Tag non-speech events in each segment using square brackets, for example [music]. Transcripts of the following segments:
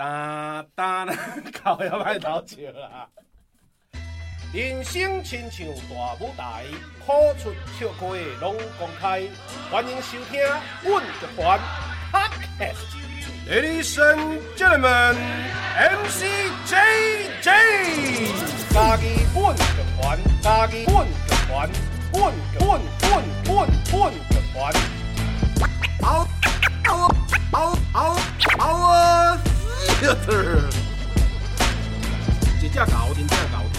哒哒，搞要歹偷笑啦！人生亲像大舞台，苦出笑开拢公开。欢迎收听阮乐团 Ladies and gentlemen, MC JJ，家己阮乐团，家己阮乐团，阮阮阮阮阮乐团。嗷嗷嗷嗷嗷啊！一只狗，真正狗。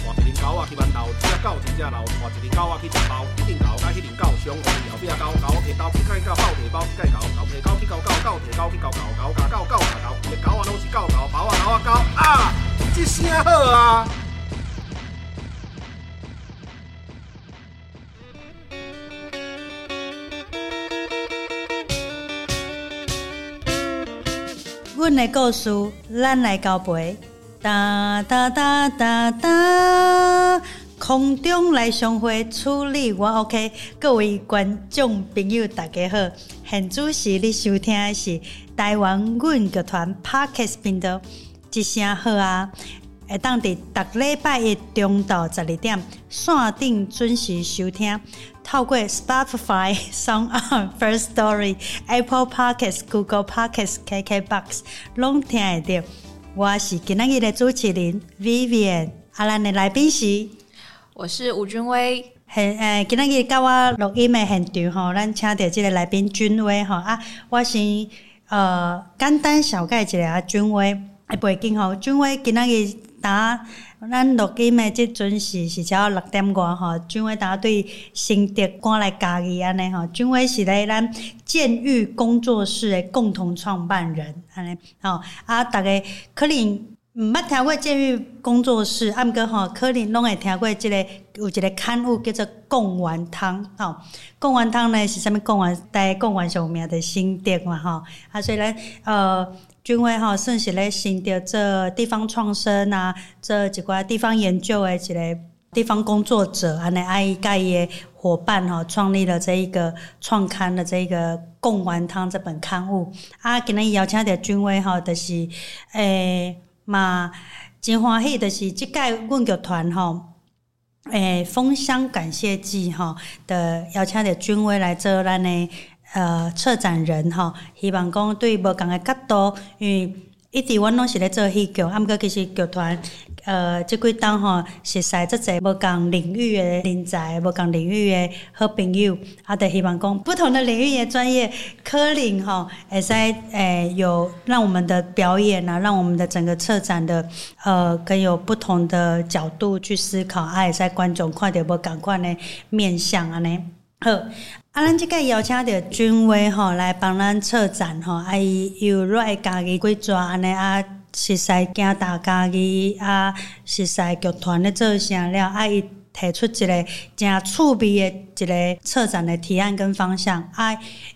狗啊去馒头，一只狗真正老，换一只狗啊去食包，一只狗甲迄只狗相好，后壁狗狗提刀去甲伊狗包提包去甲伊狗，狗提狗去狗狗，狗提狗去狗狗，狗咬狗，狗咬狗，一个狗啊拢是狗狗，包啊狗啊狗啊，这声好啊！阮的故事，咱来交陪。哒哒哒哒哒，空中来相会，处理我 OK。各位观众朋友，大家好，现主持你收听的是台湾阮乐团 Parkes 频道，一声好啊！会当伫逐礼拜一中昼十二点，线顶准时收听。透过 Spotify、[laughs] SoundOn、First Story、Apple Podcasts、Google Podcasts、KKBox，拢听会到。我是今日的主持人 Vivian，阿兰的来宾是，我是吴君威。很诶，今日甲我录音的现场吼，咱请到这个来宾君威吼啊，我先呃简单小介一下君威诶背景吼，君威今日打。咱录音的即阵是是只六点外吼，君威大家对心得赶来家己安尼吼，君威是咧咱监狱工作室的共同创办人安尼吼啊，大家可能毋捌听过监狱工作室，啊毋过吼可能拢会听过即个有一个刊物叫做贡丸汤吼，贡丸汤呢是啥物？贡丸在贡丸上有名的心得嘛吼，啊所以咱呃。君威哈算是咧新的这地方创生啊，这几块地方研究诶一个地方工作者，安尼爱伊甲伊诶伙伴哈，创立了这一个创刊的这一个《贡丸汤》这本刊物。啊，今日邀请到君威哈，就是诶嘛真欢喜，就是即届阮剧团哈，诶封箱感谢祭哈的邀请到君威来做咱的。呃，策展人吼，希望讲对无共个角度，因为一直阮拢是咧做戏剧，啊，毋过其实剧团，呃，即几档吼，熟悉即个无共领域的人才，无共领域的好朋友，啊，着希望讲不同的领域的专业，可能吼会使诶有让我们的表演啊，让我们的整个策展的，呃，更有不同的角度去思考，啊，会使观众看到无共款的面向安尼，好。啊，咱即个邀请到君威吼来帮咱策展吼，啊伊又热爱家己几抓安尼啊，实在惊大家己啊，实在剧团咧做啥了，啊伊提出一个真趣味的一个策展的提案跟方向，啊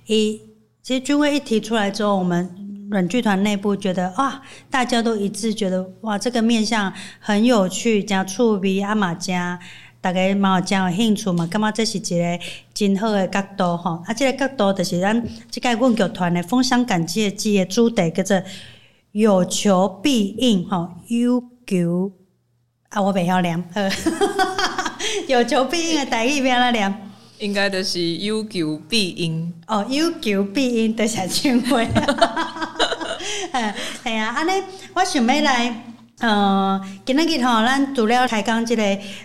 伊其实君威一提出来之后，我们软剧团内部觉得哇，大家都一致觉得哇，这个面向很有趣，真趣味啊嘛真。大家嘛有真有兴趣嘛，感觉这是一个真好的角度吼。啊，这个角度就是咱即个阮剧团的封箱感谢祭的主题叫做有求必应吼，有求啊，我袂晓念，[laughs] 有求必应的台语要安怎念？应该就是有求必应哦，有求必应都是真话。哎呀，[laughs] 安尼我想要来。呃，今日吼，咱除了开讲即个，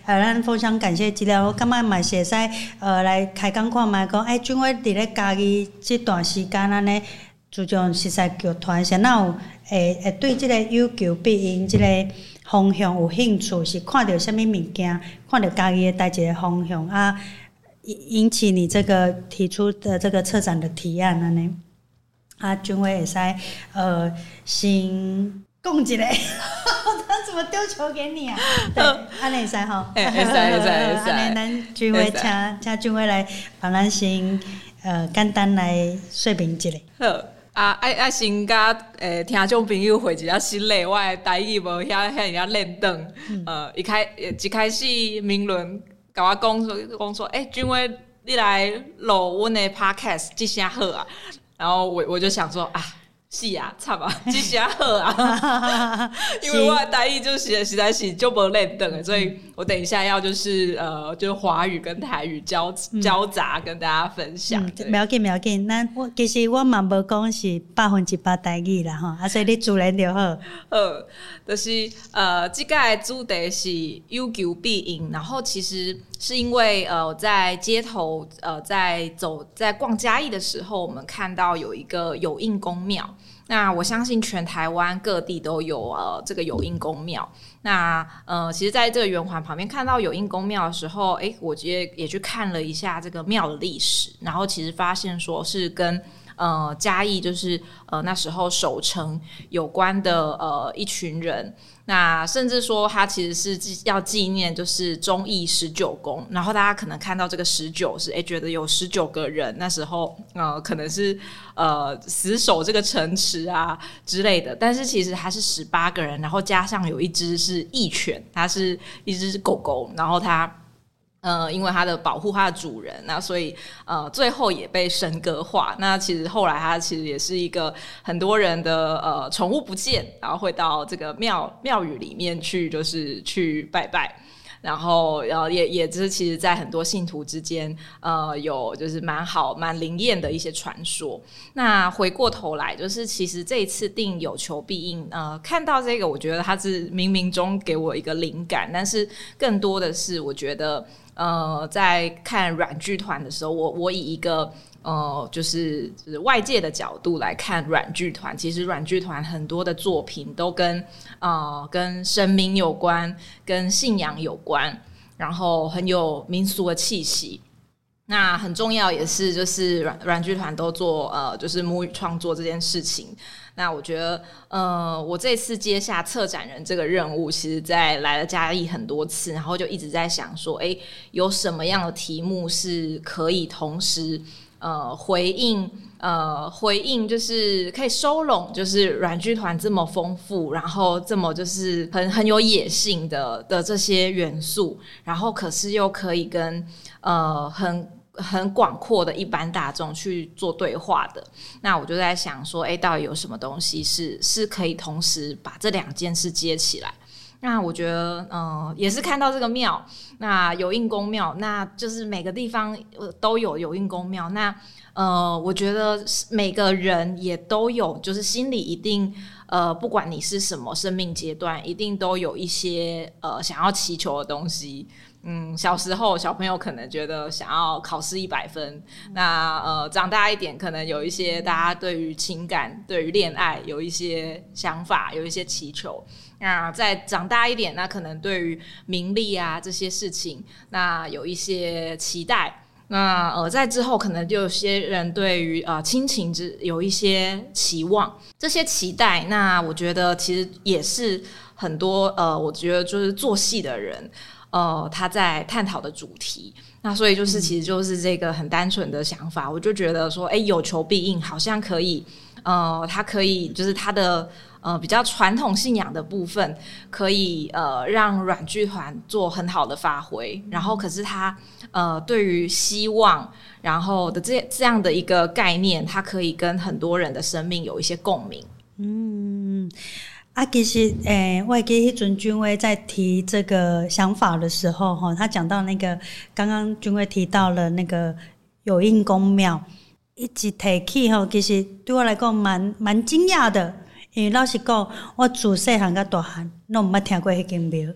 呃，咱互相感谢祭了，我感觉嘛是会使，呃，来开讲看觅讲，哎，君威伫咧家己即段时间安尼，注重实在剧团，啥哪有会会对即个有求必应即个方向有兴趣，是看到啥物物件，看到家己诶代志诶方向啊，引引起你这个提出的这个策展的提案安尼，啊，君威会使，呃，先。讲一个，[laughs] 他怎么丢球给你啊？[laughs] 对，安尼会使吼，会使会使 [laughs] 会使。安尼咱君威请请君威来帮咱先呃简单来说明一下。好啊，爱爱先甲诶听众朋友回一下心累，我诶台语无遐遐尔啊练邓。呃，一开一开始明伦甲我讲说讲说，诶、欸，君威你来录阮诶 podcast，即声好啊。然后我我就想说啊。是啊，差吧，[laughs] 吉祥好啊！[laughs] 因为我的台语就是实在是就不练的，所以我等一下要就是呃，就是华语跟台语交交杂跟大家分享。不要紧，不要紧，那我其实我嘛无讲是百分之百台语啦哈，啊，[laughs] 所以你自然就好。呃，就是呃，这个主题是有求必应，然后其实是因为呃，在街头呃，在走在逛嘉义的时候，我们看到有一个有印公庙。那我相信全台湾各地都有呃这个有应公庙。那呃，其实在这个圆环旁边看到有应公庙的时候，诶，我直接也去看了一下这个庙的历史，然后其实发现说是跟呃嘉义就是呃那时候守城有关的呃一群人。那甚至说，他其实是纪要纪念，就是忠义十九功。然后大家可能看到这个十九是，哎，觉得有十九个人那时候，呃，可能是呃死守这个城池啊之类的。但是其实他是十八个人，然后加上有一只是义犬，它是一只狗狗，然后它。呃，因为它的保护它的主人，那所以呃，最后也被神格化。那其实后来它其实也是一个很多人的呃宠物不见，然后会到这个庙庙宇里面去，就是去拜拜。然后然后也也就是其实，在很多信徒之间，呃，有就是蛮好蛮灵验的一些传说。那回过头来，就是其实这一次定有求必应，呃，看到这个，我觉得它是冥冥中给我一个灵感，但是更多的是我觉得。呃，在看软剧团的时候，我我以一个呃，就是就是外界的角度来看软剧团。其实软剧团很多的作品都跟呃跟神明有关，跟信仰有关，然后很有民俗的气息。那很重要也是就是软软剧团都做呃就是母语创作这件事情。那我觉得，呃，我这次接下策展人这个任务，其实在来了嘉义很多次，然后就一直在想说，哎，有什么样的题目是可以同时，呃，回应，呃，回应就是可以收拢，就是软剧团这么丰富，然后这么就是很很有野性的的这些元素，然后可是又可以跟呃很。很广阔的一般大众去做对话的，那我就在想说，哎，到底有什么东西是是可以同时把这两件事接起来？那我觉得，嗯、也是看到这个庙，那有应公庙，那就是每个地方都有有应公庙。那呃，我觉得每个人也都有，就是心里一定，呃，不管你是什么生命阶段，一定都有一些呃想要祈求的东西。嗯，小时候小朋友可能觉得想要考试一百分，那呃长大一点可能有一些大家对于情感、对于恋爱有一些想法，有一些祈求。那再长大一点，那可能对于名利啊这些事情，那有一些期待。那呃在之后，可能就有些人对于呃亲情之有一些期望，这些期待，那我觉得其实也是很多呃，我觉得就是做戏的人。呃，他在探讨的主题，那所以就是，其实就是这个很单纯的想法，嗯、我就觉得说，哎，有求必应，好像可以，呃，他可以，就是他的呃比较传统信仰的部分，可以呃让软剧团做很好的发挥，然后可是他呃对于希望，然后的这这样的一个概念，他可以跟很多人的生命有一些共鸣，嗯。啊，其实，诶、欸，我记迄阵君威在提这个想法的时候，哈，他讲到那个刚刚君威提到了那个有印公庙，一直提起吼，其实对我来讲蛮蛮惊讶的，因为老实讲，我自细汉到大汉，拢毋捌听过迄间庙，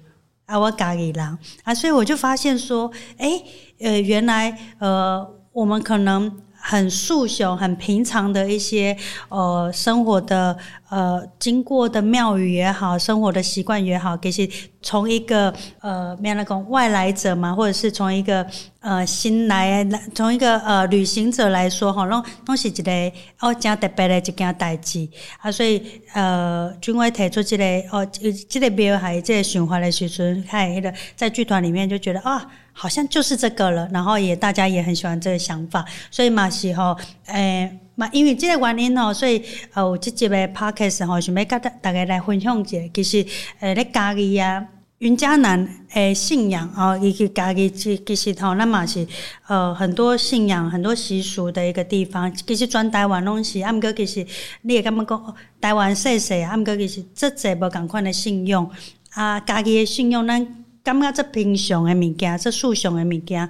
啊，我家己人，啊，所以我就发现说，诶、欸，呃，原来，呃，我们可能。很素朽、很平常的一些呃生活的呃经过的庙宇也好，生活的习惯也好，其实从一个呃没那个外来者嘛，或者是从一个呃新来从一个呃旅行者来说哈，拢拢是一个哦真特别的一件代志啊，所以呃君威提出这个哦这个庙还这个循环的时阵，还有那个在剧团里面就觉得啊。好像就是这个了，然后也大家也很喜欢这个想法，所以嘛是吼，诶嘛因为这个原因吼，所以呃有这集的 podcast 吼，想要跟大大家来分享一下，其实呃咧家己啊，云嘉南诶信仰哦，伊去家己其其实吼，那嘛是呃很多信仰、很多习俗的一个地方。其实全台湾拢是，啊毋过其实你会感觉讲台湾细细，啊毋过其实足侪无共款的信用啊，家己的信用咱感觉这平常的物件，这素常的物件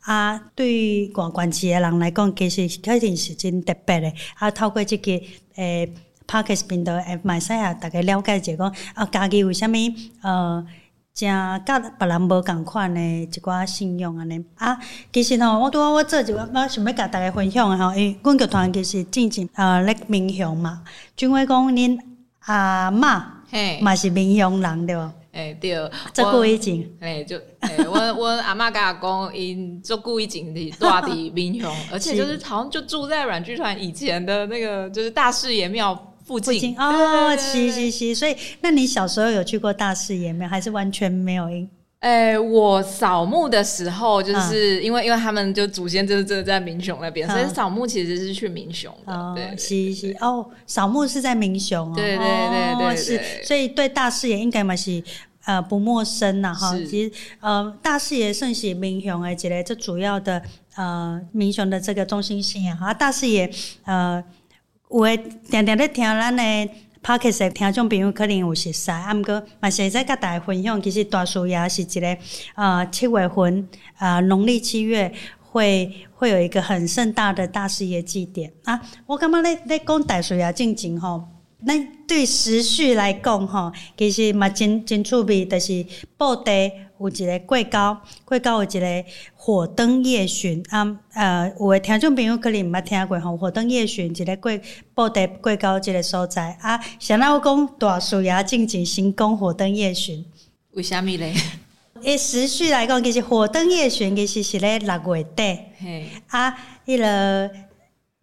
啊，对于外县市的人来讲，其实肯定是真特别的。啊，透过即个诶 Podcast 频道诶，马赛亚大家了解者讲啊，家己为虾物呃。正甲别人无共款诶一寡信用安尼啊，其实吼，我拄仔我做一个，我想要甲大家分享诶吼，因为阮剧团其实进前呃咧民雄嘛，俊伟讲恁阿嬷嘿嘛是民雄人对无？诶、欸、对，足久以前，诶就诶，阮阮阿嬷甲阿公，因足久以前是住伫民雄，而且就是好像就住在软剧团以前的那个就是大士爷庙。附近，附近哦，是是是，所以那你小时候有去过大士爷庙，还是完全没有？诶、欸，我扫墓的时候，就是因为、嗯、因为他们就祖先就是真的在民雄那边，嗯、所以扫墓其实是去民雄的。哦、对，是是哦，扫墓是在民雄哦。对对对对，是，所以对大士爷应该嘛是呃不陌生呐哈。其实呃，大士爷算是民雄诶，一个这主要的呃民雄的这个中心性啊哈。大士爷呃。有诶，定定咧听咱诶 Podcast 诶听众朋友可能有熟悉，啊，毋过嘛是在甲大家分享，其实大树也是一个呃七月份呃农历七月会会有一个很盛大的大事业祭典啊。我感觉咧咧讲大士爷进前吼，咱对时序来讲吼，其实嘛真真趣味，就是布袋。有一个过高，过高有一个火灯夜巡啊，呃，有诶听众朋友可能毋捌听过吼，火灯夜巡一个过布袋过高一个所在啊。想到我讲大士爷进前先讲火灯夜巡，为虾米咧？诶，时序来讲，其实火灯夜巡其实是咧六月底，嘿啊，迄个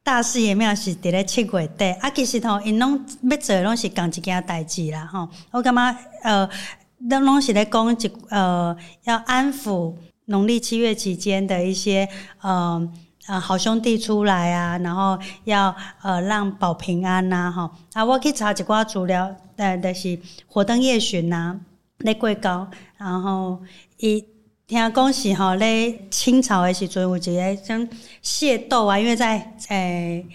大士爷庙是伫咧七月底啊。其实吼，因拢要做拢是共一件代志啦，吼。我感觉呃。拢拢是咧讲一呃，要安抚农历七月期间的一些呃呃好兄弟出来啊，然后要呃让保平安呐、啊，吼啊，我去查一寡资料，呃，就是火灯夜巡呐，咧过高，然后伊听讲是吼咧清朝的时阵有一个像械斗啊，因为在诶。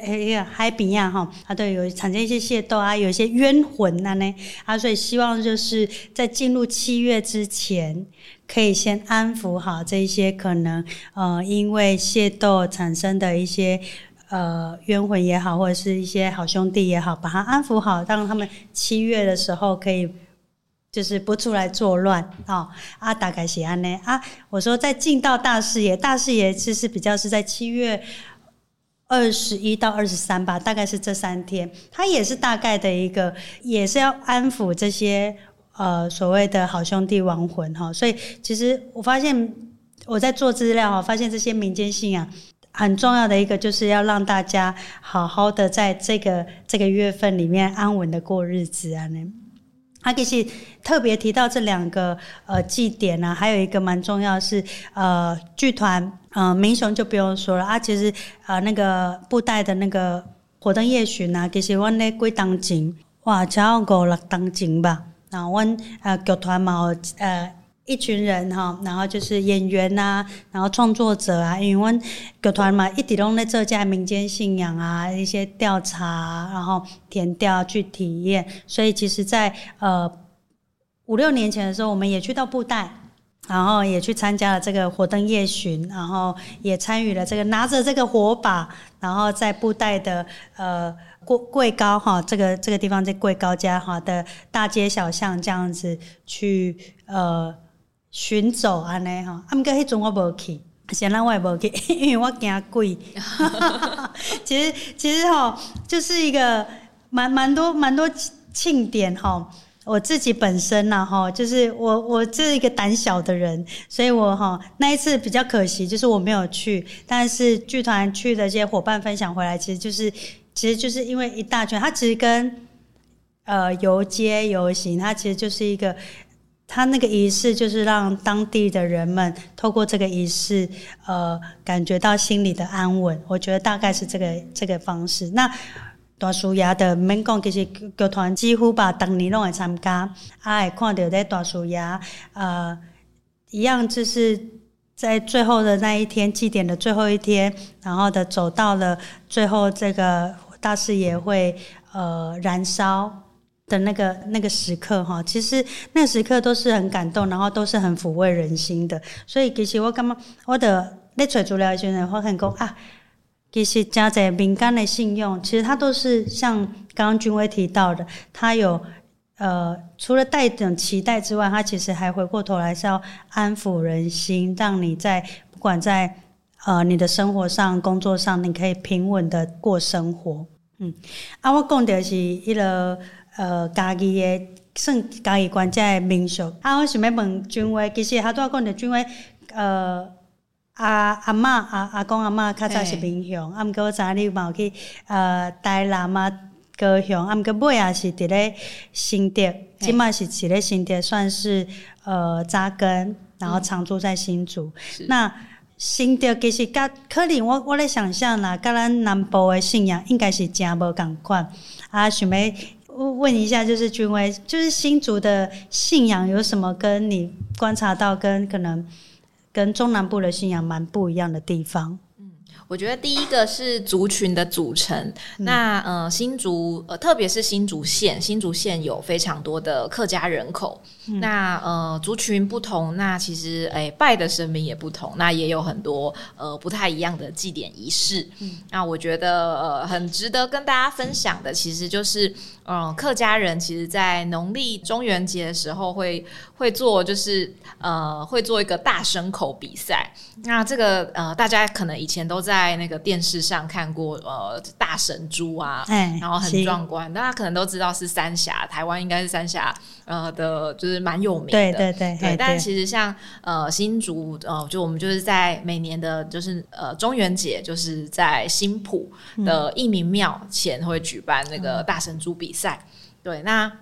诶，海边呀，哈，它都有产生一些械斗啊，有一些冤魂啊，呢，啊，所以希望就是在进入七月之前，可以先安抚好这些可能呃，因为械斗产生的一些呃冤魂也好，或者是一些好兄弟也好，把他安抚好，让他们七月的时候可以就是不出来作乱啊。啊，大概是安呢啊，我说在进到大事业，大事业其实比较是在七月。二十一到二十三吧，大概是这三天，它也是大概的一个，也是要安抚这些呃所谓的好兄弟亡魂哈。所以其实我发现我在做资料哈，发现这些民间信仰很重要的一个，就是要让大家好好的在这个这个月份里面安稳的过日子啊。他其实特别提到这两个呃祭典呢，还有一个蛮重要是呃剧团。嗯，民雄就不用说了啊。其实啊、呃，那个布袋的那个火灯夜巡啊，其实我咧几当前，哇，超过五六当前吧。然后我呃剧团嘛，呃一群人哈，然后就是演员呐，然后创作者啊，因为阮剧团嘛，一直拢咧做这民间信仰啊，一些调查，然后填调去体验。所以其实在，呃五六年前的时候，我们也去到布袋。然后也去参加了这个火灯夜巡，然后也参与了这个拿着这个火把，然后在布袋的呃贵贵高哈这个这个地方在贵高家哈的大街小巷这样子去呃巡走安尼哈。啊，毋过迄阵我无去，现在我也无去，[laughs] 因为我惊鬼。[laughs] 其实其实哈就是一个蛮蛮多蛮多庆典哈。我自己本身呢，哈，就是我我这是一个胆小的人，所以我哈那一次比较可惜，就是我没有去。但是剧团去的这些伙伴分享回来，其实就是其实就是因为一大圈，它其实跟呃游街游行，它其实就是一个，他那个仪式就是让当地的人们透过这个仪式，呃，感觉到心里的安稳。我觉得大概是这个这个方式。那大师爷的免讲，其实剧团几乎把，当年拢会参加，啊，会看到在大师爷，呃，一样就是在最后的那一天祭典的最后一天，然后的走到了最后这个大师爷会呃燃烧的那个那个时刻哈，其实那时刻都是很感动，然后都是很抚慰人心的。所以其实我感觉我的咧找资料的时候，发现讲啊。其实加在民间的信用，其实它都是像刚刚君威提到的，它有呃，除了带一种期待之外，它其实还回过头来是要安抚人心，让你在不管在呃你的生活上、工作上，你可以平稳的过生活。嗯，啊，我讲的是一个呃家己的算家己关键的民俗。啊，我想要问君威，其实他都要讲的君威呃。阿阿嬷阿阿公阿嬷较早是闽雄，啊，毋过我知影你嘛有去呃台南啊高雄，啊，毋过尾也是伫咧新竹，即满是伫咧新竹，算是呃扎根，然后常住在新竹。嗯、那新竹其实甲可能我我咧想象啦，甲咱南部诶信仰应该是诚无共款。啊，想要问一下，就是君威，就是新竹的信仰有什么跟你观察到跟可能？跟中南部的信仰蛮不一样的地方。嗯，我觉得第一个是族群的组成。嗯、那呃，新竹呃，特别是新竹县，新竹县有非常多的客家人口。嗯、那呃，族群不同，那其实哎、欸，拜的神明也不同。那也有很多呃不太一样的祭典仪式。嗯，那我觉得呃很值得跟大家分享的，其实就是。嗯，客家人其实，在农历中元节的时候会会做，就是呃，会做一个大牲口比赛。那这个呃，大家可能以前都在那个电视上看过，呃，大神猪啊，欸、然后很壮观，大家可能都知道是三峡，台湾应该是三峡，呃的，就是蛮有名的。对对对，对。但其实像呃新竹，呃，就我们就是在每年的，就是呃中元节，就是在新浦的义民庙前会举办那个大神猪比赛。赛对，那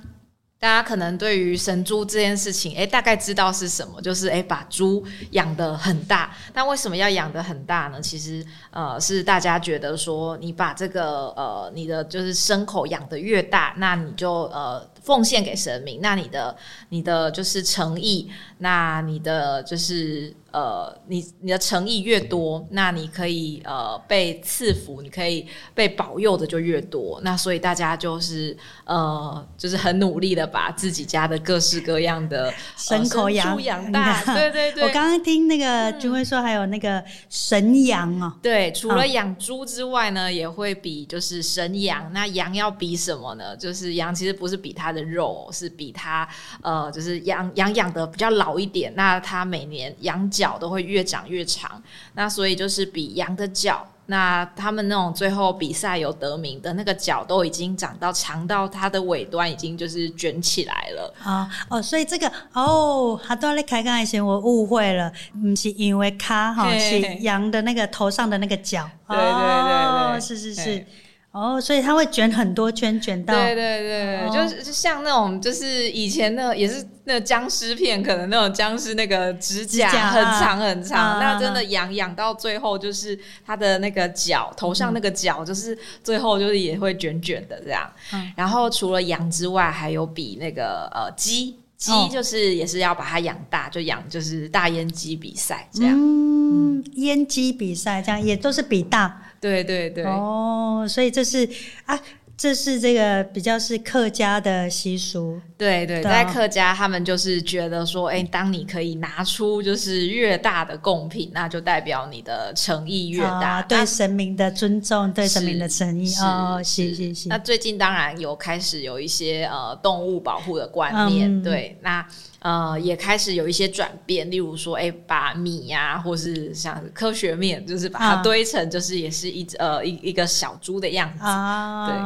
大家可能对于神猪这件事情，哎，大概知道是什么，就是哎，把猪养得很大。那为什么要养得很大呢？其实呃，是大家觉得说，你把这个呃，你的就是牲口养得越大，那你就呃。奉献给神明，那你的你的就是诚意，那你的就是呃，你你的诚意越多，那你可以呃被赐福，你可以被保佑的就越多。那所以大家就是呃，就是很努力的把自己家的各式各样的牲口养养大。对对对，我刚刚听那个君威说还有那个神羊哦。对，除了养猪之外呢，也会比就是神羊。那羊要比什么呢？就是羊其实不是比它的。肉是比它呃，就是羊羊养的比较老一点，那它每年羊角都会越长越长，那所以就是比羊的脚，那他们那种最后比赛有得名的那个脚都已经长到长到它的尾端已经就是卷起来了。啊哦，所以这个哦，他都在开刚才前我误会了，不是因为卡哈是羊的那个头上的那个角，对对对对，哦、是是是。哦，所以它会卷很多圈，卷到对对对，哦、就是就像那种，就是以前那也是那僵尸片，可能那种僵尸那个指甲很长很长，啊、那真的养养到最后，就是它的那个角头上那个角，就是最后就是也会卷卷的这样。嗯、然后除了羊之外，还有比那个呃鸡鸡，就是也是要把它养大，就养就是大阉鸡比赛这样。嗯，阉鸡比赛这样也都是比大。对对对，哦，所以这是啊，这是这个比较是客家的习俗。对对，对，在客家他们就是觉得说，哎，当你可以拿出就是越大的贡品，那就代表你的诚意越大，对神明的尊重，对神明的诚意。哦，是是是。那最近当然有开始有一些呃动物保护的观念，对那。呃，也开始有一些转变，例如说，哎、欸，把米呀、啊，或是像科学面，就是把它堆成，就是也是一只呃一一个小猪的样子啊，对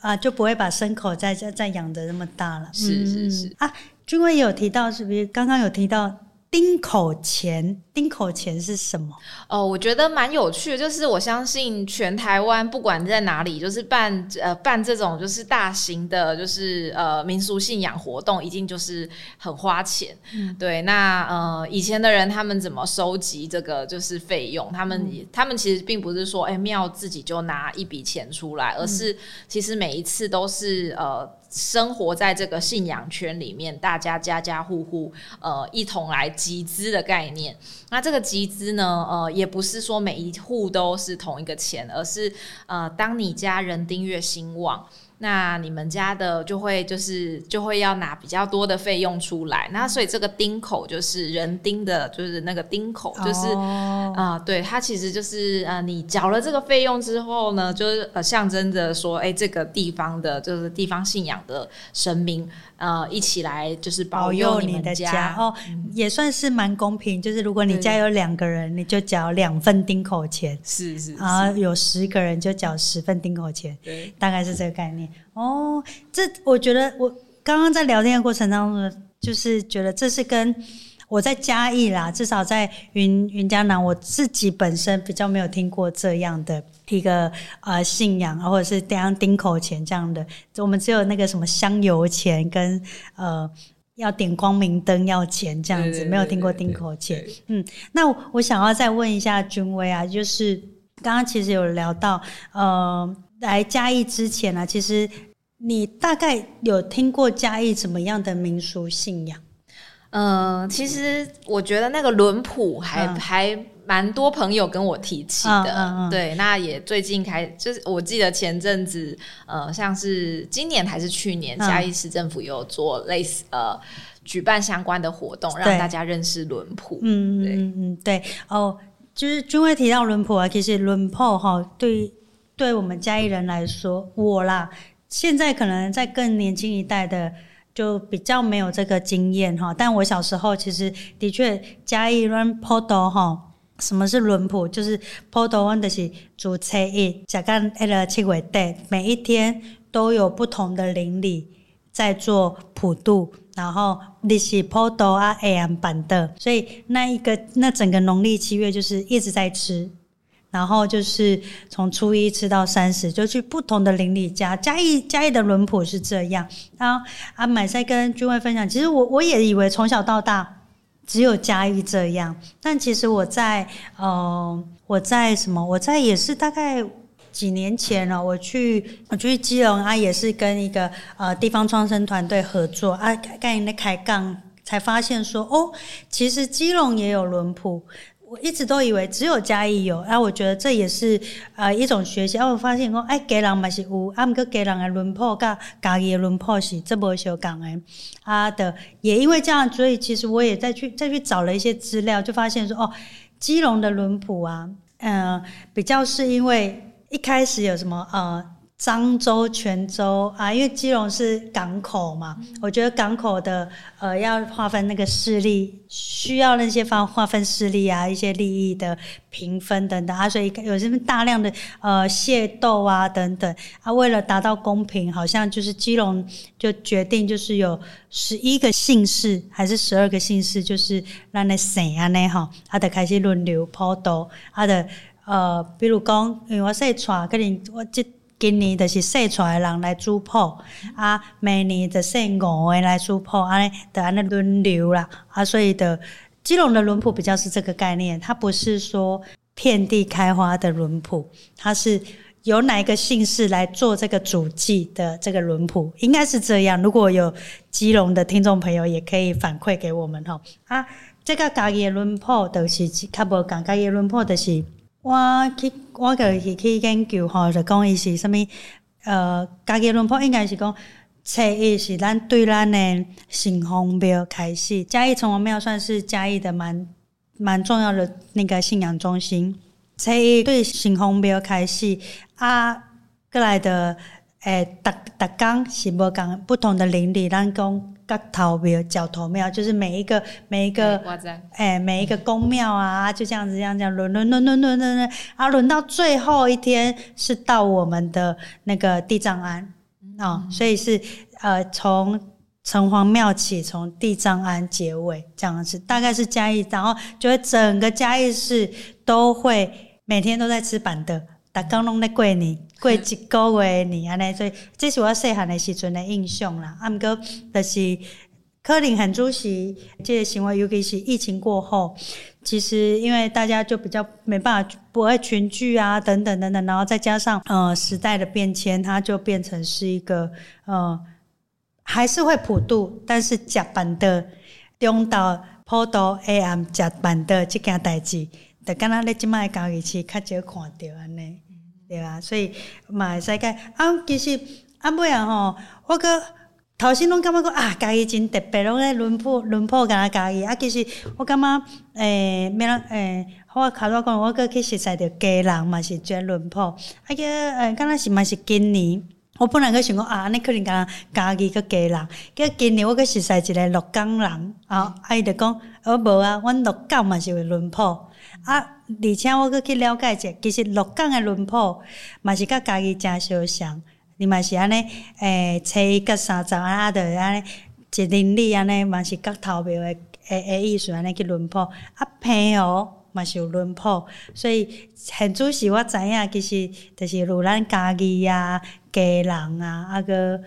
啊，就不会把牲口再再再养的那么大了。是是是、嗯、啊，君威有提到，是不是刚刚有提到丁口钱？丁口钱是什么？哦，我觉得蛮有趣的，就是我相信全台湾不管在哪里，就是办呃办这种就是大型的，就是呃民俗信仰活动，一定就是很花钱。嗯、对，那呃以前的人他们怎么收集这个就是费用？他们、嗯、他们其实并不是说哎庙自己就拿一笔钱出来，而是其实每一次都是呃。生活在这个信仰圈里面，大家家家户户呃一同来集资的概念。那这个集资呢，呃，也不是说每一户都是同一个钱，而是呃，当你家人丁越兴旺。那你们家的就会就是就会要拿比较多的费用出来，那所以这个丁口就是人丁的，就是那个丁口，就是啊、oh. 呃，对，它其实就是呃，你缴了这个费用之后呢，就是呃象征着说，哎、欸，这个地方的就是地方信仰的神明。呃，一起来就是保佑你的家，哦，嗯、也算是蛮公平。就是如果你家有两个人，你就缴两份丁口钱，是是，然后有十个人就缴十份丁口钱，对，大概是这个概念。哦，这我觉得我刚刚在聊天的过程当中，就是觉得这是跟。我在嘉义啦，至少在云云嘉南，我自己本身比较没有听过这样的一个呃信仰，或者是这样丁口钱这样的。我们只有那个什么香油钱跟呃要点光明灯要钱这样子，没有听过丁口钱。嗯，那我，我想要再问一下君威啊，就是刚刚其实有聊到呃来嘉义之前呢、啊，其实你大概有听过嘉义怎么样的民俗信仰？嗯、呃，其实我觉得那个轮谱还、嗯、还蛮多朋友跟我提起的，嗯嗯嗯、对，那也最近开，就是我记得前阵子，呃，像是今年还是去年，嘉义市政府有做类似呃举办相关的活动，让大家认识轮谱。嗯对嗯嗯对哦，就是君威提到轮谱啊，其实轮谱哈，对对我们嘉义人来说，我啦，现在可能在更年轻一代的。就比较没有这个经验哈，但我小时候其实的确嘉义轮普渡哈，什么是轮谱？就是普渡阮就是主车一，甲干一个七月底，每一天都有不同的邻里在做普渡，然后你是普渡啊，会安办的，所以那一个那整个农历七月就是一直在吃。然后就是从初一吃到三十，就去不同的邻里家。嘉义嘉义的轮谱是这样。然后阿买在跟君威分享，其实我我也以为从小到大只有嘉义这样，但其实我在呃我在什么？我在也是大概几年前了，我去我去基隆啊，也是跟一个呃地方创生团队合作啊，跟人家开杠，才发现说哦，其实基隆也有轮谱。我一直都以为只有嘉义有，然、啊、后我觉得这也是呃一种学习。然、啊、后我发现说，哎，家人嘛是有，啊，毋过家人的轮谱甲家己的轮谱是这么相共的。啊的，也因为这样，所以其实我也再去再去找了一些资料，就发现说，哦，基隆的轮谱啊，嗯、呃，比较是因为一开始有什么呃。漳州、泉州啊，因为基隆是港口嘛，嗯、我觉得港口的呃要划分那个势力，需要那些方划分势力啊，一些利益的平分等等啊，所以有这么大量的呃械斗啊等等啊，为了达到公平，好像就是基隆就决定就是有十一个姓氏还是十二个姓氏，就是让那谁啊那哈，他的开始轮流抛斗，他的呃比如讲，因为我说错，可能我这。今年就是生出来的人来主谱，啊，明年就生五个来主谱，安尼就安尼轮流啦，啊，所以的基隆的轮谱比较是这个概念，它不是说遍地开花的轮谱，它是由哪一个姓氏来做这个主祭的这个轮谱，应该是这样。如果有基隆的听众朋友，也可以反馈给我们吼。啊，这个家己的轮谱就是较无共，家己的轮谱就是。我去，我就是去研究吼，就讲伊是啥物，呃，家己轮谱应该是讲，初一是咱对咱的城隍庙开始。嘉义城隍庙算是嘉义的蛮蛮重要的那个信仰中心。初一对城隍庙开始，啊，过来的，诶、逐逐工是无共不同的邻里，咱讲。角头庙、角头庙，就是每一个每一个，哎、欸，每一个宫庙啊，就这样子，这样这样轮轮轮轮轮轮，啊，轮到最后一天是到我们的那个地藏庵啊、嗯哦，所以是呃从城隍庙起，从地藏庵结尾这样子，大概是嘉义，然后就会整个嘉义市都会每天都在吃办桌，逐工拢咧过年，[laughs] 过一个月年安尼，所以这是我细汉的时阵的印象啦。啊，毋过就是可能很主席这个行为，尤其是疫情过后，其实因为大家就比较没办法不爱群聚啊，等等等等，然后再加上呃时代的变迁，它就变成是一个呃。还是会普渡，但是食办桌中岛普渡下暗食办桌这件代志，就敢若咧即摆交易市较少看到安尼，对啊，所以嘛会使改。啊，其实啊尾啊吼，我阁头先拢感觉讲啊，家己真特别，拢咧轮廓轮廓敢若嘉义啊，其实我感觉诶，咩人诶，我头拄讲，我阁去熟悉着家人嘛是遮轮廓，啊个诶，敢若是嘛是今年。我本来阁想讲啊，你可能敢嘉义个家人，结果今年我阁熟悉一个鹿港人，啊，伊就讲，我无啊，阮鹿港嘛是有轮廓，啊，而且我阁去了解者，其实鹿港诶轮铺嘛是甲家己诚相像，你嘛是安尼，诶、欸，初一甲三十啊，着安尼一邻里安尼嘛是甲头庙诶诶诶意思安尼去轮铺，啊，平哦。嘛是有轮廓，所以现主席我知影，其实就是如咱家己啊、家人啊、啊个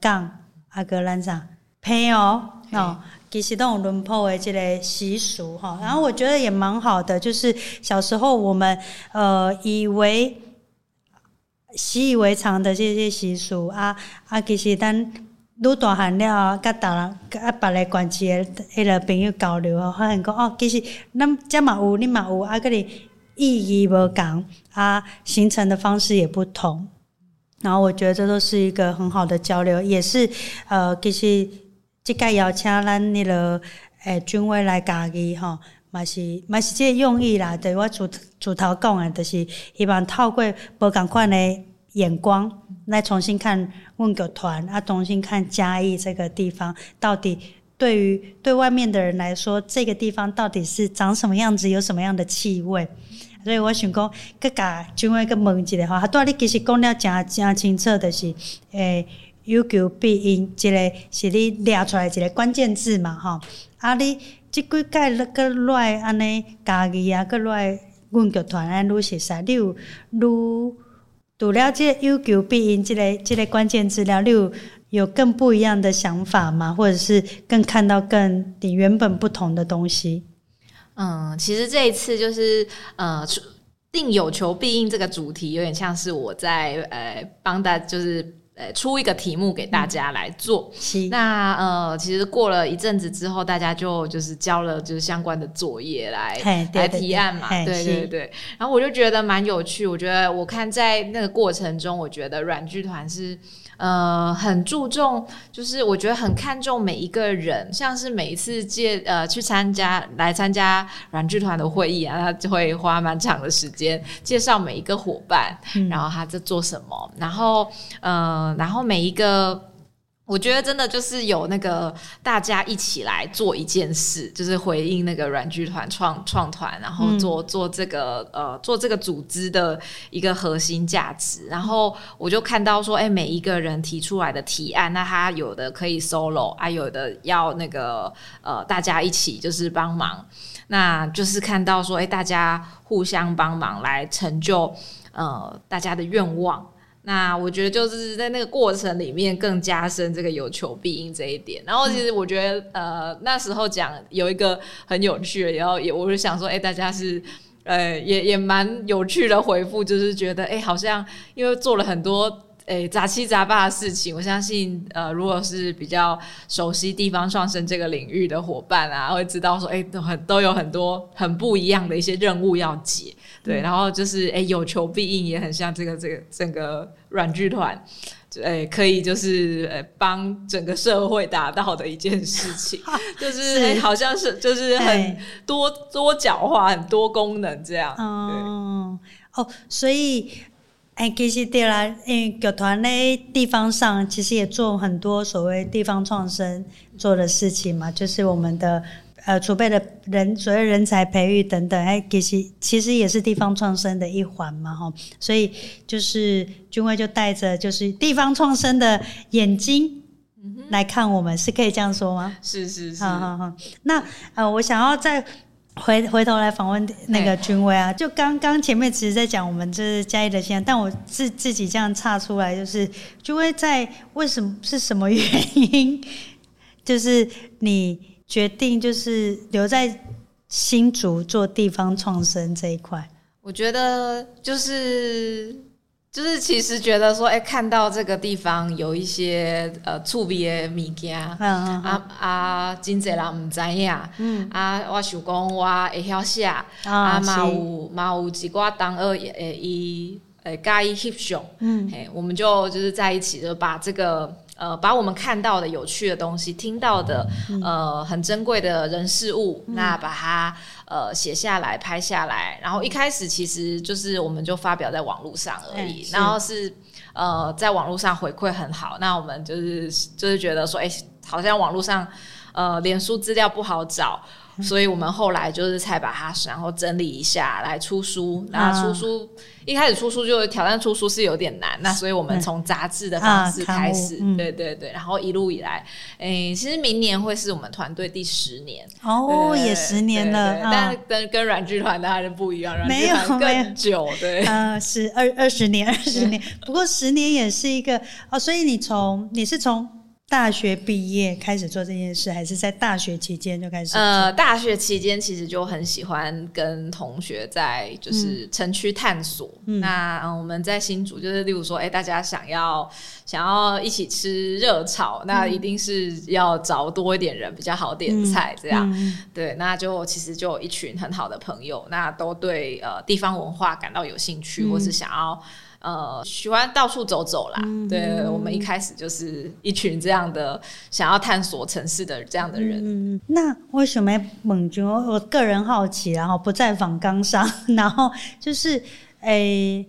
港、啊个咱啥朋友哦，其实都有轮廓的这个习俗哈。然后我觉得也蛮好的，就是小时候我们呃以为习以为常的这些习俗啊啊，其实咱。愈大汉了，甲大人、甲别个关系诶迄个朋友交流哦，发现讲哦，其实咱遮嘛有，你嘛有，啊，搁哩意义无共，啊，形成的方式也不同。然后我觉得这都是一个很好的交流，也是呃，其实即个邀请咱迄个诶军委来嘉义吼，嘛是嘛是即个用意啦。对我主主头讲诶，就是希望透过无共款诶眼光。来重新看问个团啊，重新看嘉义这个地方，到底对于对外面的人来说，这个地方到底是长什么样子，有什么样的气味？所以我想讲，佮甲军委佮问一下话，拄仔你其实讲了诚诚清楚，就是诶有求必应，这个是你列出来一个关键字嘛，吼。啊，你即几届了个来安尼家己啊，个来问个团安愈熟悉，你有愈。读了这有求必应这个这个关键字料，你有有更不一样的想法吗？或者是更看到更你原本不同的东西？嗯，其实这一次就是呃，定有求必应这个主题，有点像是我在呃帮大就是。呃，出一个题目给大家来做。嗯、那呃，其实过了一阵子之后，大家就就是交了就是相关的作业来来提案嘛。对对对。然后我就觉得蛮有趣。我觉得我看在那个过程中，我觉得软剧团是。呃，很注重，就是我觉得很看重每一个人，像是每一次借呃去参加来参加软剧团的会议啊，他就会花蛮长的时间介绍每一个伙伴，嗯、然后他在做什么，然后呃，然后每一个。我觉得真的就是有那个大家一起来做一件事，就是回应那个软剧团创创团，然后做做这个呃做这个组织的一个核心价值。然后我就看到说，哎，每一个人提出来的提案，那他有的可以 solo，啊，有的要那个呃大家一起就是帮忙，那就是看到说，哎，大家互相帮忙来成就呃大家的愿望。那我觉得就是在那个过程里面更加深这个有求必应这一点。然后其实我觉得，呃，那时候讲有一个很有趣的，然后也我就想说，哎，大家是，呃，也也蛮有趣的回复，就是觉得，哎，好像因为做了很多。哎，杂七杂八的事情，我相信，呃，如果是比较熟悉地方创生这个领域的伙伴啊，会知道说，哎，都很都有很多很不一样的一些任务要解，对，嗯、然后就是，哎，有求必应，也很像这个这个整个软剧团，哎，可以就是，呃，帮整个社会达到的一件事情，[laughs] 就是，是。好像是就是很多多角化、很多功能这样，哦，哦，所以。哎，其实对啦，因为剧团咧地方上其实也做很多所谓地方创生做的事情嘛，就是我们的呃储备的人，所谓人才培育等等，哎，其实其实也是地方创生的一环嘛，哈，所以就是君威就带着就是地方创生的眼睛，来看我们，是可以这样说吗？是是是。好好好。那呃，我想要再回回头来访问那个君威啊，就刚刚前面其实在讲我们这是嘉义的现象，但我自自己这样岔出来，就是君威在为什么是什么原因，[laughs] 就是你决定就是留在新竹做地方创生这一块？我觉得就是。就是其实觉得说，哎、欸，看到这个地方有一些呃趣味的物件，嗯啊啊，真侪人唔知影，嗯啊，我想讲我会晓写，啊嘛有嘛有一寡同学诶伊诶介意翕相，嗯，嘿，我们就就是在一起，就把这个。呃，把我们看到的有趣的东西、听到的呃很珍贵的人事物，嗯、那把它呃写下来、拍下来，然后一开始其实就是我们就发表在网络上而已，欸、然后是呃在网络上回馈很好，那我们就是就是觉得说，哎、欸，好像网络上呃脸书资料不好找。所以我们后来就是才把它然后整理一下来出书。那出书、啊、一开始出书就挑战出书是有点难，那所以我们从杂志的方式开始，啊嗯、对对对，然后一路以来，哎、欸，其实明年会是我们团队第十年哦，也十年了，但跟跟软剧团的还是不一样，软剧团更久，对，呃，是二二十年，二十年，[laughs] 不过十年也是一个哦，所以你从你是从。大学毕业开始做这件事，还是在大学期间就开始？呃，大学期间其实就很喜欢跟同学在就是城区探索。嗯、那、呃、我们在新竹，就是例如说，哎、欸，大家想要想要一起吃热炒，嗯、那一定是要找多一点人比较好点菜，这样。对，那就其实就有一群很好的朋友，那都对呃地方文化感到有兴趣，嗯、或是想要。呃，喜欢到处走走啦。嗯、对，我们一开始就是一群这样的想要探索城市的这样的人。嗯、那为什么问君？我个人好奇，然后不在访纲上，[laughs] 然后就是诶，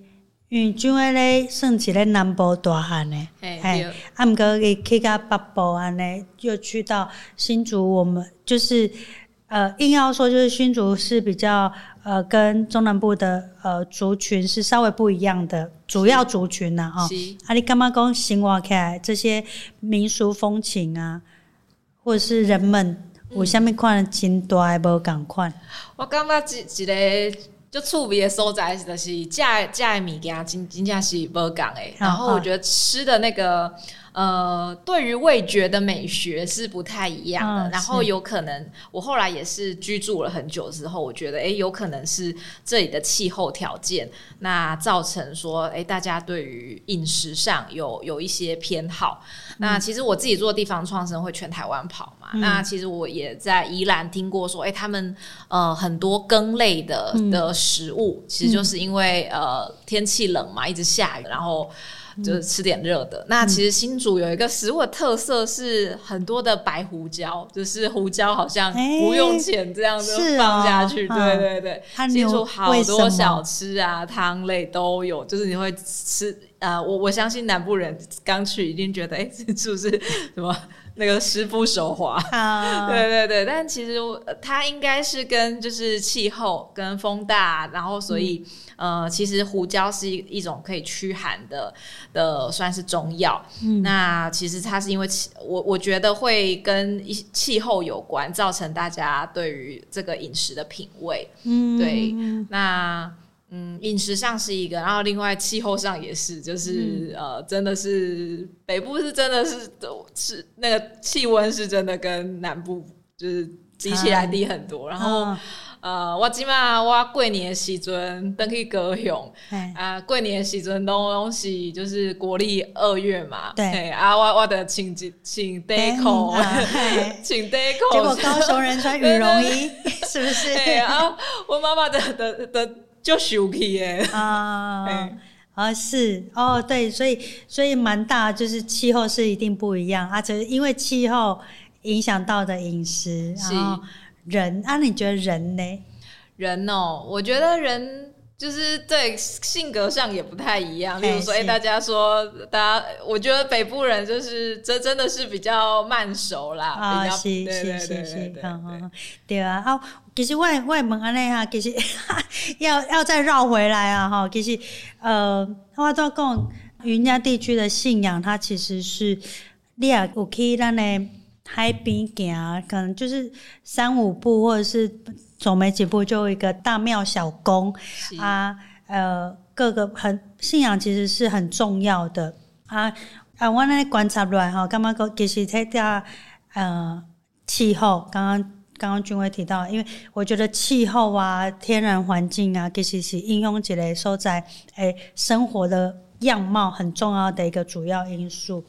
因为君威咧算起咧南部大汉呢，哎，啊，毋过伊去到北部安尼，又去到新竹，我们就是呃，硬要说就是新竹是比较。呃，跟中南部的呃族群是稍微不一样的主要族群呐，哈。啊，你干嘛讲生活起来这些民俗风情啊，或者是人们有啥物款真大的无共款？我感觉一一个就趣味的所在，就是价价的物件真真正是无共诶。然后我觉得吃的那个。呃，对于味觉的美学是不太一样的。哦、然后有可能，我后来也是居住了很久之后，我觉得，哎，有可能是这里的气候条件，那造成说，哎，大家对于饮食上有有一些偏好。嗯、那其实我自己做地方创生会全台湾跑嘛，嗯、那其实我也在宜兰听过说，哎，他们呃很多羹类的的食物，嗯、其实就是因为呃天气冷嘛，一直下雨，然后。就是吃点热的。那其实新竹有一个食物的特色是很多的白胡椒，就是胡椒好像不用钱这样子放下去。对对对，新竹好多小吃啊，汤类都有，就是你会吃。呃，我我相信南部人刚去一定觉得，哎，这是不是什么那个师傅手滑？[laughs] 对对对，但其实它应该是跟就是气候跟风大，然后所以。呃，其实胡椒是一一种可以驱寒的的，算是中药。嗯，那其实它是因为气，我我觉得会跟一气候有关，造成大家对于这个饮食的品味。嗯，对。那嗯，饮食上是一个，然后另外气候上也是，就是、嗯、呃，真的是北部是真的是都是那个气温是真的跟南部就是比起来低很多，啊、然后。啊。呃，我起码我过年的时阵登去高雄，啊，过年的时阵拢拢是就是国历二月嘛，对，啊，我我得请请 deco，，[laughs] 请 deco，，结果高雄人穿羽绒衣，[laughs] 是不是？对啊，我妈妈的的的就受气耶啊啊是哦对，所以所以蛮大，就是气候是一定不一样，而且因为气候影响到的饮食，然后。人啊，你觉得人呢？人哦，我觉得人就是对性格上也不太一样。例如说，哎，大家说，大家，我觉得北部人就是这真的是比较慢熟啦。啊，比较是是是是，对啊。啊，其实我我问安尼哈，其实 [laughs] 要要再绕回来啊哈。其实呃，我都讲云家地区的信仰，它其实是你也有去咱的海边行，可能就是三五步，或者是走没几步，就有一个大庙小宫啊。呃，各个很信仰其实是很重要的啊啊！我那观察来哈，刚刚讲其实在讲呃气候，刚刚刚刚君威提到，因为我觉得气候啊、天然环境啊，其实是应用起来说在诶生活的样貌很重要的一个主要因素。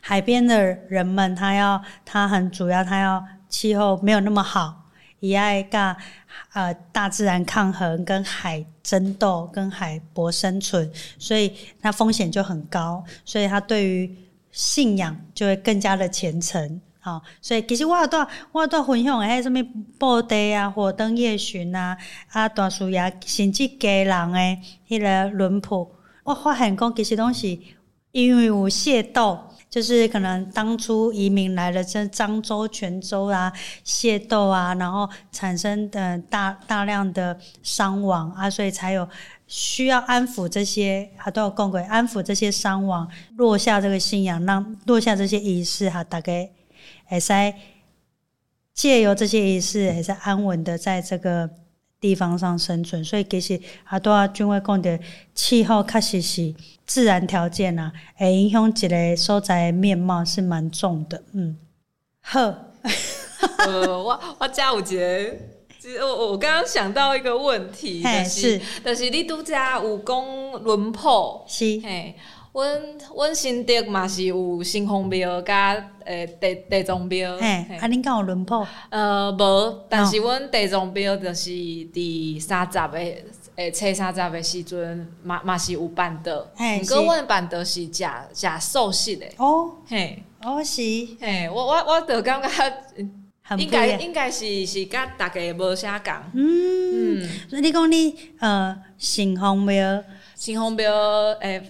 海边的人们，他要他很主要，他要气候没有那么好。也爱甲呃大自然抗衡，跟海争斗，跟海搏生存，所以它风险就很高，所以他对于信仰就会更加的虔诚。好，所以其实我有段我有段分享诶，什么布袋啊、火灯夜巡啊、啊大树呀，甚至家人诶，迄个轮谱，我发现讲其实拢是因为有械斗。就是可能当初移民来了，这漳州、泉州啊，械斗啊，然后产生的大大量的伤亡啊，所以才有需要安抚这些，还都有共鬼安抚这些伤亡，落下这个信仰，让落下这些仪式哈，大概会使借由这些仪式，也是安稳的在这个地方上生存。所以其实还都要君威讲的气候确实是。自然条件啊，会影响一个所在面貌是蛮重的。嗯，好，[laughs] 呃，我我加有一个，我我刚刚想到一个问题，就是，就是你拄则有讲轮廓，是，嘿，阮阮新竹嘛是有城隍庙甲诶地地藏庙，嘿，啊，恁敢有轮谱？呃，无，但是阮地藏庙就是伫三十诶。诶，初三十的时阵，嘛嘛是有办的。毋过阮办的是食食素食的。哦，嘿，哦是，嘿，我我我就感觉 [laughs] 应该应该是是甲大家无啥共。嗯，嗯，所以你讲你呃，城隍庙，城隍庙，诶，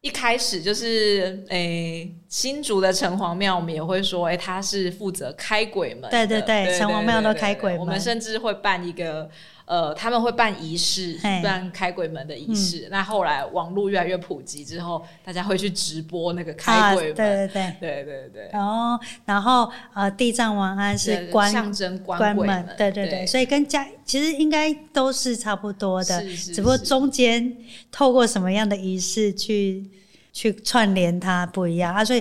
一开始就是诶，新竹的城隍庙，我们也会说，诶，他是负责开鬼门。对对对，城隍庙都开鬼门。我们甚至会办一个。呃，他们会办仪式，办开鬼门的仪式。嗯、那后来网络越来越普及之后，大家会去直播那个开鬼门。啊、对对对对对对。哦，然后呃，地藏王安是关象征关鬼门。对对对，对所以跟家其实应该都是差不多的，是是是只不过中间透过什么样的仪式去去串联它不一样啊。所以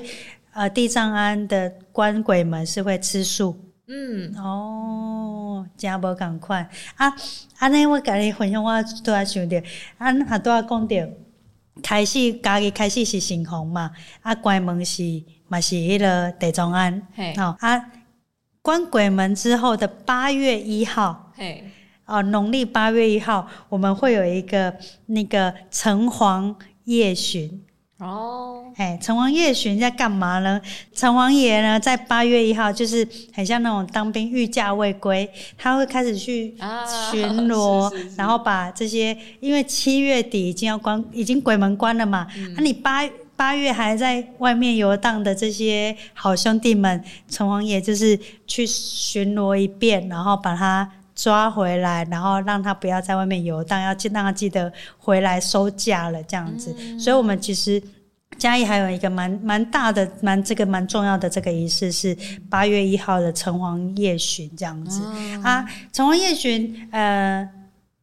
呃，地藏庵的关鬼门是会吃素。嗯哦，真无共款啊！安尼我甲你分享，我拄仔想着，啊，拄仔讲着，开始家己开始是城隍嘛，啊，关门是嘛是迄个地藏庵，嘿，哦啊，关鬼门之后的八月一号，嘿，哦，农历八月一号，我们会有一个那个城隍夜巡。哦，哎，城隍夜巡在干嘛呢？城隍爷呢，在八月一号，就是很像那种当兵御驾未归，他会开始去巡逻，[laughs] 啊、然后把这些，因为七月底已经要关，已经鬼门关了嘛，那、嗯。啊、你八八月还在外面游荡的这些好兄弟们，城隍爷就是去巡逻一遍，然后把他抓回来，然后让他不要在外面游荡，要记让他记得回来收假了这样子。嗯、所以，我们其实嘉义还有一个蛮蛮大的、蛮这个蛮重要的这个仪式，是八月一号的城隍夜巡这样子、嗯、啊。城隍夜巡，呃。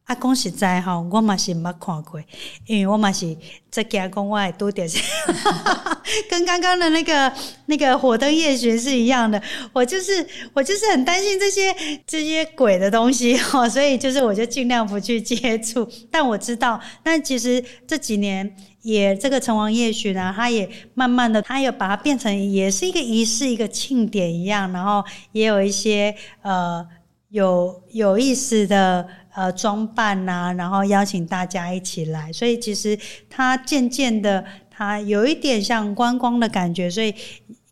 啊，讲实在吼，我嘛是捌看过，因为我嘛是这家公我多点，跟刚刚的那个那个火灯夜巡是一样的。我就是我就是很担心这些这些鬼的东西吼，所以就是我就尽量不去接触。但我知道，但其实这几年也这个城隍夜巡啊，它也慢慢的，它也把它变成也是一个仪式，一个庆典一样，然后也有一些呃有有意思的。呃，装扮呐、啊，然后邀请大家一起来，所以其实它渐渐的，它有一点像观光的感觉，所以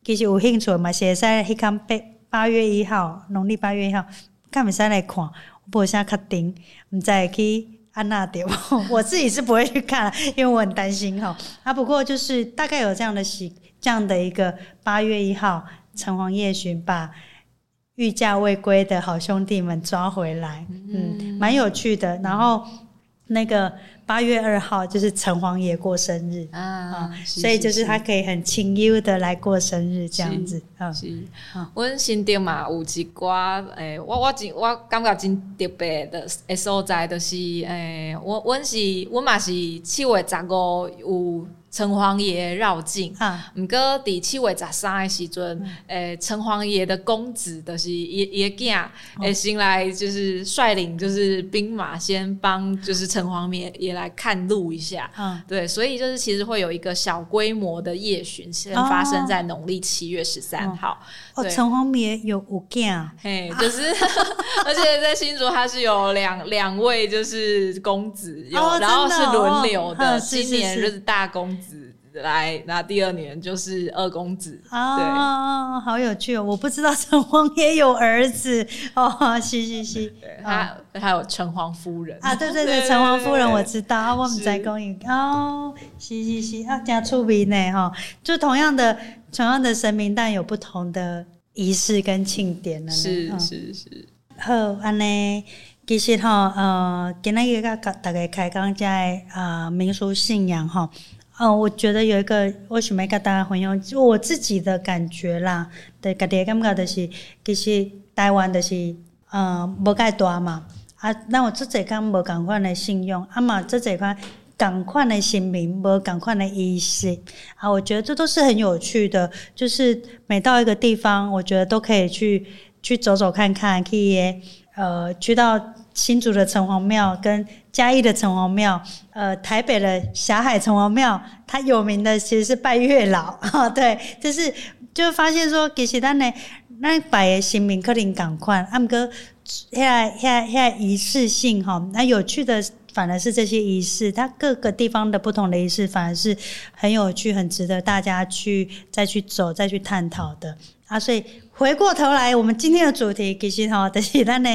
其实有兴趣嘛，现在去看八八月一号，农历八月一号，看不使来看，不过现在确定，唔再去安那点，[laughs] 我自己是不会去看，因为我很担心哈。啊，不过就是大概有这样的喜，这样的一个八月一号城隍夜巡吧。御驾未归的好兄弟们抓回来，嗯，蛮有趣的。然后那个八月二号就是城隍爷过生日啊，啊所以就是他可以很清幽的来过生日这样子啊。是，阮新店嘛有一寡诶、欸，我我真我感觉真特别的诶所在，就是诶，我阮是阮嘛是七月十五有。城隍爷绕境，啊，毋过伫七月十三诶时阵，诶，城隍爷的公子就是爷爷囝，诶，先来就是率领就是兵马先帮就是城隍爷也来看路一下，嗯，对，所以就是其实会有一个小规模的夜巡，先发生在农历七月十三号。哦，城隍爷有五件，嘿，就是，[laughs] 而且在新竹他是有两两位就是公子，有，然后是轮流的，今年就是大公子。来，那第二年就是二公子啊，对，好有趣哦！我不知道城隍爷有儿子。哦，是是是，他还有城隍夫人啊，对对 [laughs] 对，城隍夫人我知道，我们在公寓哦，是是是，啊，加出名呢哈，就同样的同样的神明，但有不同的仪式跟庆典了，是是是。好，安尼，其实吼，呃，今日个大概开讲在啊民俗信仰吼，呃，我觉得有一个我想要跟大家分享，就我自己的感觉啦。对，家己感觉就是，其实台湾就是，呃，无介大嘛。啊，那我这几项无共款的信用，啊嘛，这几款共款的神明，无共款的仪式。啊，我觉得这都是很有趣的。就是每到一个地方，我觉得都可以去去走走看看，可以呃去到。新竹的城隍庙跟嘉义的城隍庙，呃，台北的霞海城隍庙，它有名的其实是拜月老，哈，[laughs] 对，就是就发现说，其实咱呢，咱拜的神明可能同款，啊，毋过遐遐遐仪式性哈，那有趣的反而是这些仪式，它各个地方的不同的仪式，反而是很有趣、很值得大家去再去走、再去探讨的啊。所以回过头来，我们今天的主题其实哈，就是咱呢。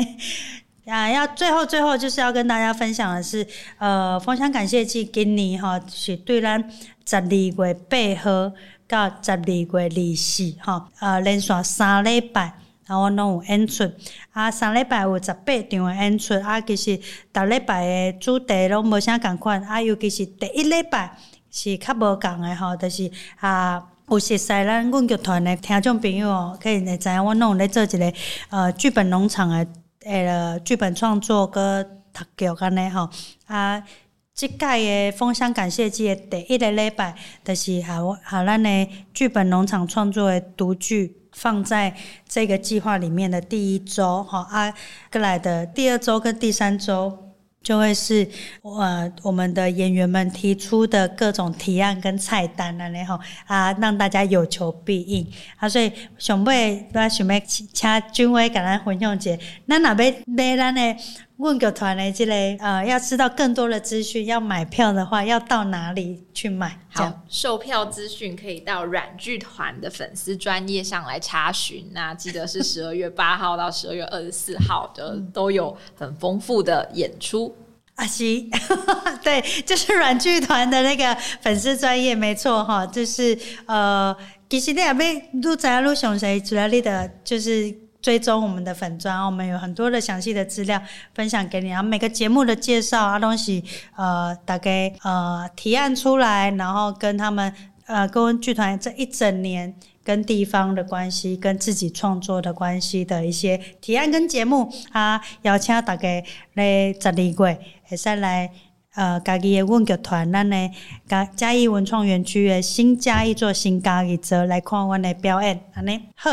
啊，要最后最后就是要跟大家分享的是，呃，封箱感谢祭今年哈是对咱十二月八号到十二月二四哈，呃，连续三礼拜，然后拢有演出，啊，三礼拜有十八场的演出，啊，其实逐礼拜的主题拢无啥共款，啊，尤其是第一礼拜是较无共的吼，就是啊，有熟悉咱阮剧团的听众朋友哦可以会知影，我拢有咧做一个呃剧本农场的。诶，剧本创作跟读剧安尼吼啊，即届诶封箱感谢祭诶第一个礼拜，就是好好咱诶剧本农场创作诶独剧放在这个计划里面的第一周，吼啊，过来的第二周跟第三周。就会是呃我们的演员们提出的各种提案跟菜单了，然后啊让大家有求必应啊，所以想买都要想要请君威跟咱分享一下，咱若要买咱的阮剧团嘞这类呃要知道更多的资讯，要买票的话要到哪里去买？好，售票资讯可以到软剧团的粉丝专业上来查询。那记得是 [laughs] 十二月八号到十二月二十四号的都有很丰富的演出。啊，西，[laughs] 对，就是软剧团的那个粉丝专业，没错哈，就是呃，其实你也没录在录详细，主要你的就是追踪我们的粉专，我们有很多的详细的资料分享给你，然后每个节目的介绍啊东西，呃，大概呃提案出来，然后跟他们呃跟剧团这一整年。跟地方的关系，跟自己创作的关系的一些提案跟节目啊，邀请大家来十二月，会使来呃家己的阮剧团，咱的嘉嘉义文创园区的新嘉义做新家己做来看阮的表演，安尼好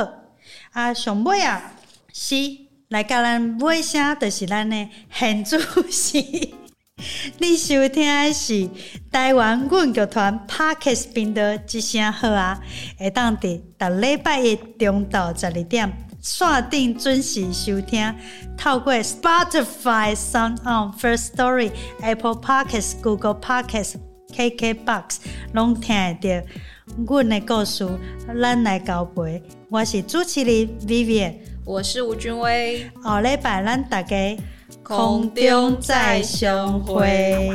啊，上尾啊是来甲咱尾声，就是咱的现主席。[laughs] 你收听的是台湾阮剧团 Parkes 频道之声好啊，会当伫逐礼拜一中昼十二点，线顶准时收听。透过 Spotify、SoundOn、First Story、Apple Parkes、Google Parkes、KKBox 拢听得到阮的故事。咱来交陪，我是主持人 Vivian，我是吴君威。下礼拜咱大家。空中再相会。